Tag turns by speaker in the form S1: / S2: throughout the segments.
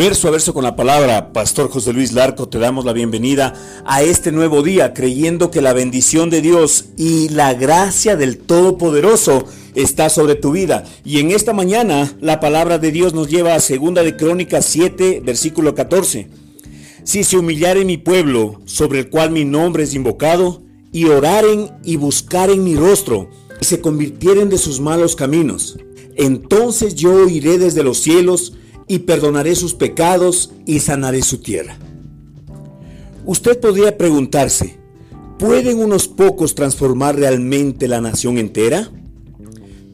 S1: Verso a verso con la palabra, Pastor José Luis Larco, te damos la bienvenida a este nuevo día, creyendo que la bendición de Dios y la gracia del Todopoderoso está sobre tu vida. Y en esta mañana la palabra de Dios nos lleva a segunda de Crónicas 7, versículo 14. Si se humillare mi pueblo, sobre el cual mi nombre es invocado, y oraren y buscaren mi rostro, y se convirtieren de sus malos caminos, entonces yo oiré desde los cielos, y perdonaré sus pecados y sanaré su tierra. Usted podría preguntarse, ¿pueden unos pocos transformar realmente la nación entera?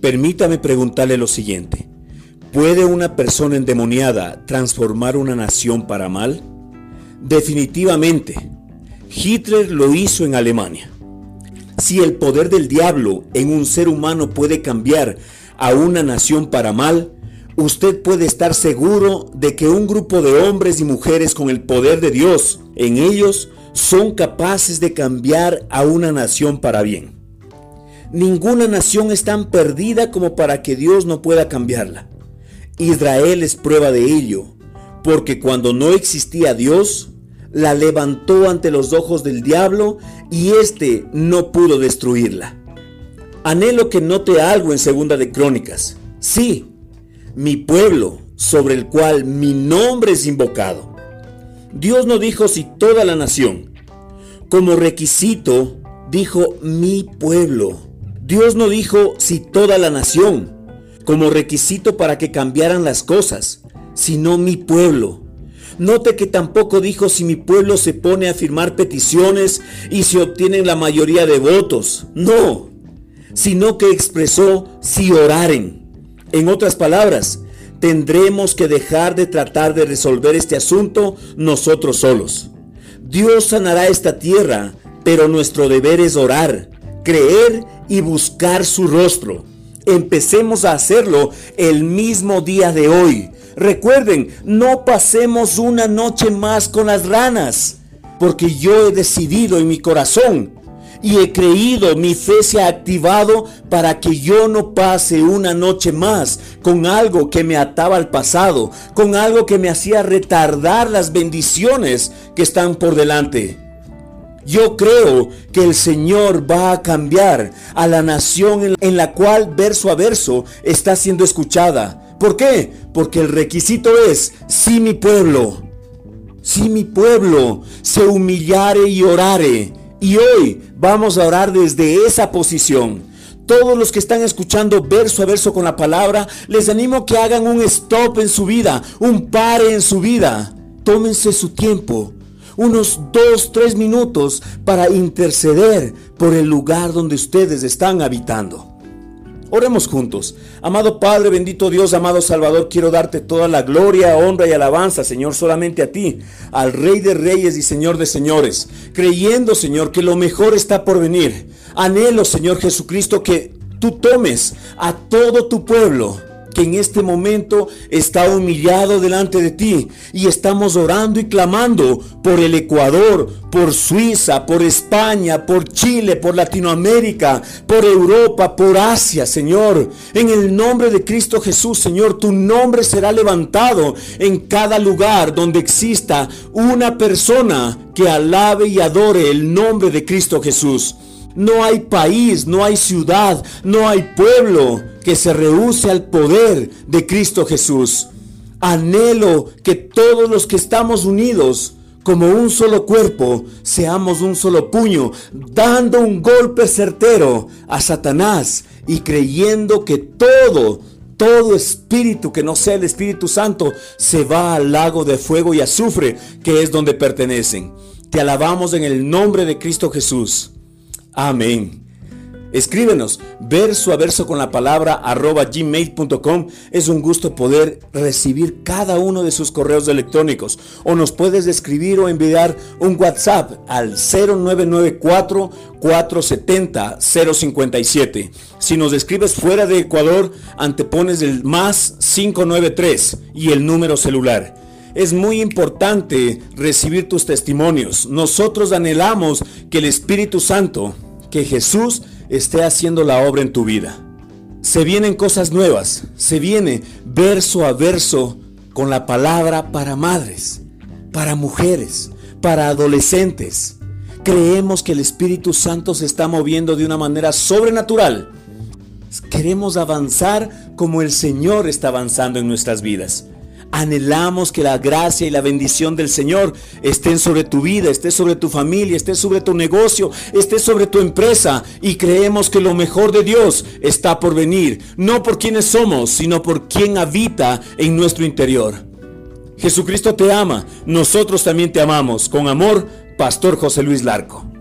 S1: Permítame preguntarle lo siguiente, ¿puede una persona endemoniada transformar una nación para mal? Definitivamente, Hitler lo hizo en Alemania. Si el poder del diablo en un ser humano puede cambiar a una nación para mal, usted puede estar seguro de que un grupo de hombres y mujeres con el poder de Dios en ellos son capaces de cambiar a una nación para bien. Ninguna nación es tan perdida como para que Dios no pueda cambiarla. Israel es prueba de ello, porque cuando no existía Dios, la levantó ante los ojos del diablo y éste no pudo destruirla. Anhelo que note algo en Segunda de Crónicas. Sí, mi pueblo, sobre el cual mi nombre es invocado. Dios no dijo si toda la nación. Como requisito, dijo mi pueblo. Dios no dijo si toda la nación. Como requisito para que cambiaran las cosas, sino mi pueblo. Note que tampoco dijo si mi pueblo se pone a firmar peticiones y se obtienen la mayoría de votos. No, sino que expresó si oraren. En otras palabras, tendremos que dejar de tratar de resolver este asunto nosotros solos. Dios sanará esta tierra, pero nuestro deber es orar, creer y buscar su rostro. Empecemos a hacerlo el mismo día de hoy. Recuerden, no pasemos una noche más con las ranas, porque yo he decidido en mi corazón y he creído, mi fe se ha activado para que yo no pase una noche más con algo que me ataba al pasado, con algo que me hacía retardar las bendiciones que están por delante. Yo creo que el Señor va a cambiar a la nación en la cual verso a verso está siendo escuchada. ¿Por qué? Porque el requisito es, si mi pueblo, si mi pueblo se humillare y orare, y hoy vamos a orar desde esa posición. Todos los que están escuchando verso a verso con la palabra, les animo que hagan un stop en su vida, un pare en su vida. Tómense su tiempo, unos dos, tres minutos para interceder por el lugar donde ustedes están habitando. Oremos juntos. Amado Padre, bendito Dios, amado Salvador, quiero darte toda la gloria, honra y alabanza, Señor, solamente a ti, al Rey de Reyes y Señor de Señores, creyendo, Señor, que lo mejor está por venir. Anhelo, Señor Jesucristo, que tú tomes a todo tu pueblo que en este momento está humillado delante de ti y estamos orando y clamando por el Ecuador, por Suiza, por España, por Chile, por Latinoamérica, por Europa, por Asia, Señor. En el nombre de Cristo Jesús, Señor, tu nombre será levantado en cada lugar donde exista una persona que alabe y adore el nombre de Cristo Jesús. No hay país, no hay ciudad, no hay pueblo que se rehúse al poder de Cristo Jesús. Anhelo que todos los que estamos unidos como un solo cuerpo, seamos un solo puño, dando un golpe certero a Satanás y creyendo que todo, todo espíritu que no sea el Espíritu Santo se va al lago de fuego y azufre, que es donde pertenecen. Te alabamos en el nombre de Cristo Jesús. Amén. Escríbenos verso a verso con la palabra arroba gmail.com. Es un gusto poder recibir cada uno de sus correos electrónicos. O nos puedes escribir o enviar un WhatsApp al 0994 470 057. Si nos escribes fuera de Ecuador, antepones el más 593 y el número celular. Es muy importante recibir tus testimonios. Nosotros anhelamos que el Espíritu Santo que Jesús esté haciendo la obra en tu vida. Se vienen cosas nuevas, se viene verso a verso con la palabra para madres, para mujeres, para adolescentes. Creemos que el Espíritu Santo se está moviendo de una manera sobrenatural. Queremos avanzar como el Señor está avanzando en nuestras vidas. Anhelamos que la gracia y la bendición del Señor estén sobre tu vida, esté sobre tu familia, esté sobre tu negocio, esté sobre tu empresa. Y creemos que lo mejor de Dios está por venir, no por quienes somos, sino por quien habita en nuestro interior. Jesucristo te ama, nosotros también te amamos. Con amor, Pastor José Luis Larco.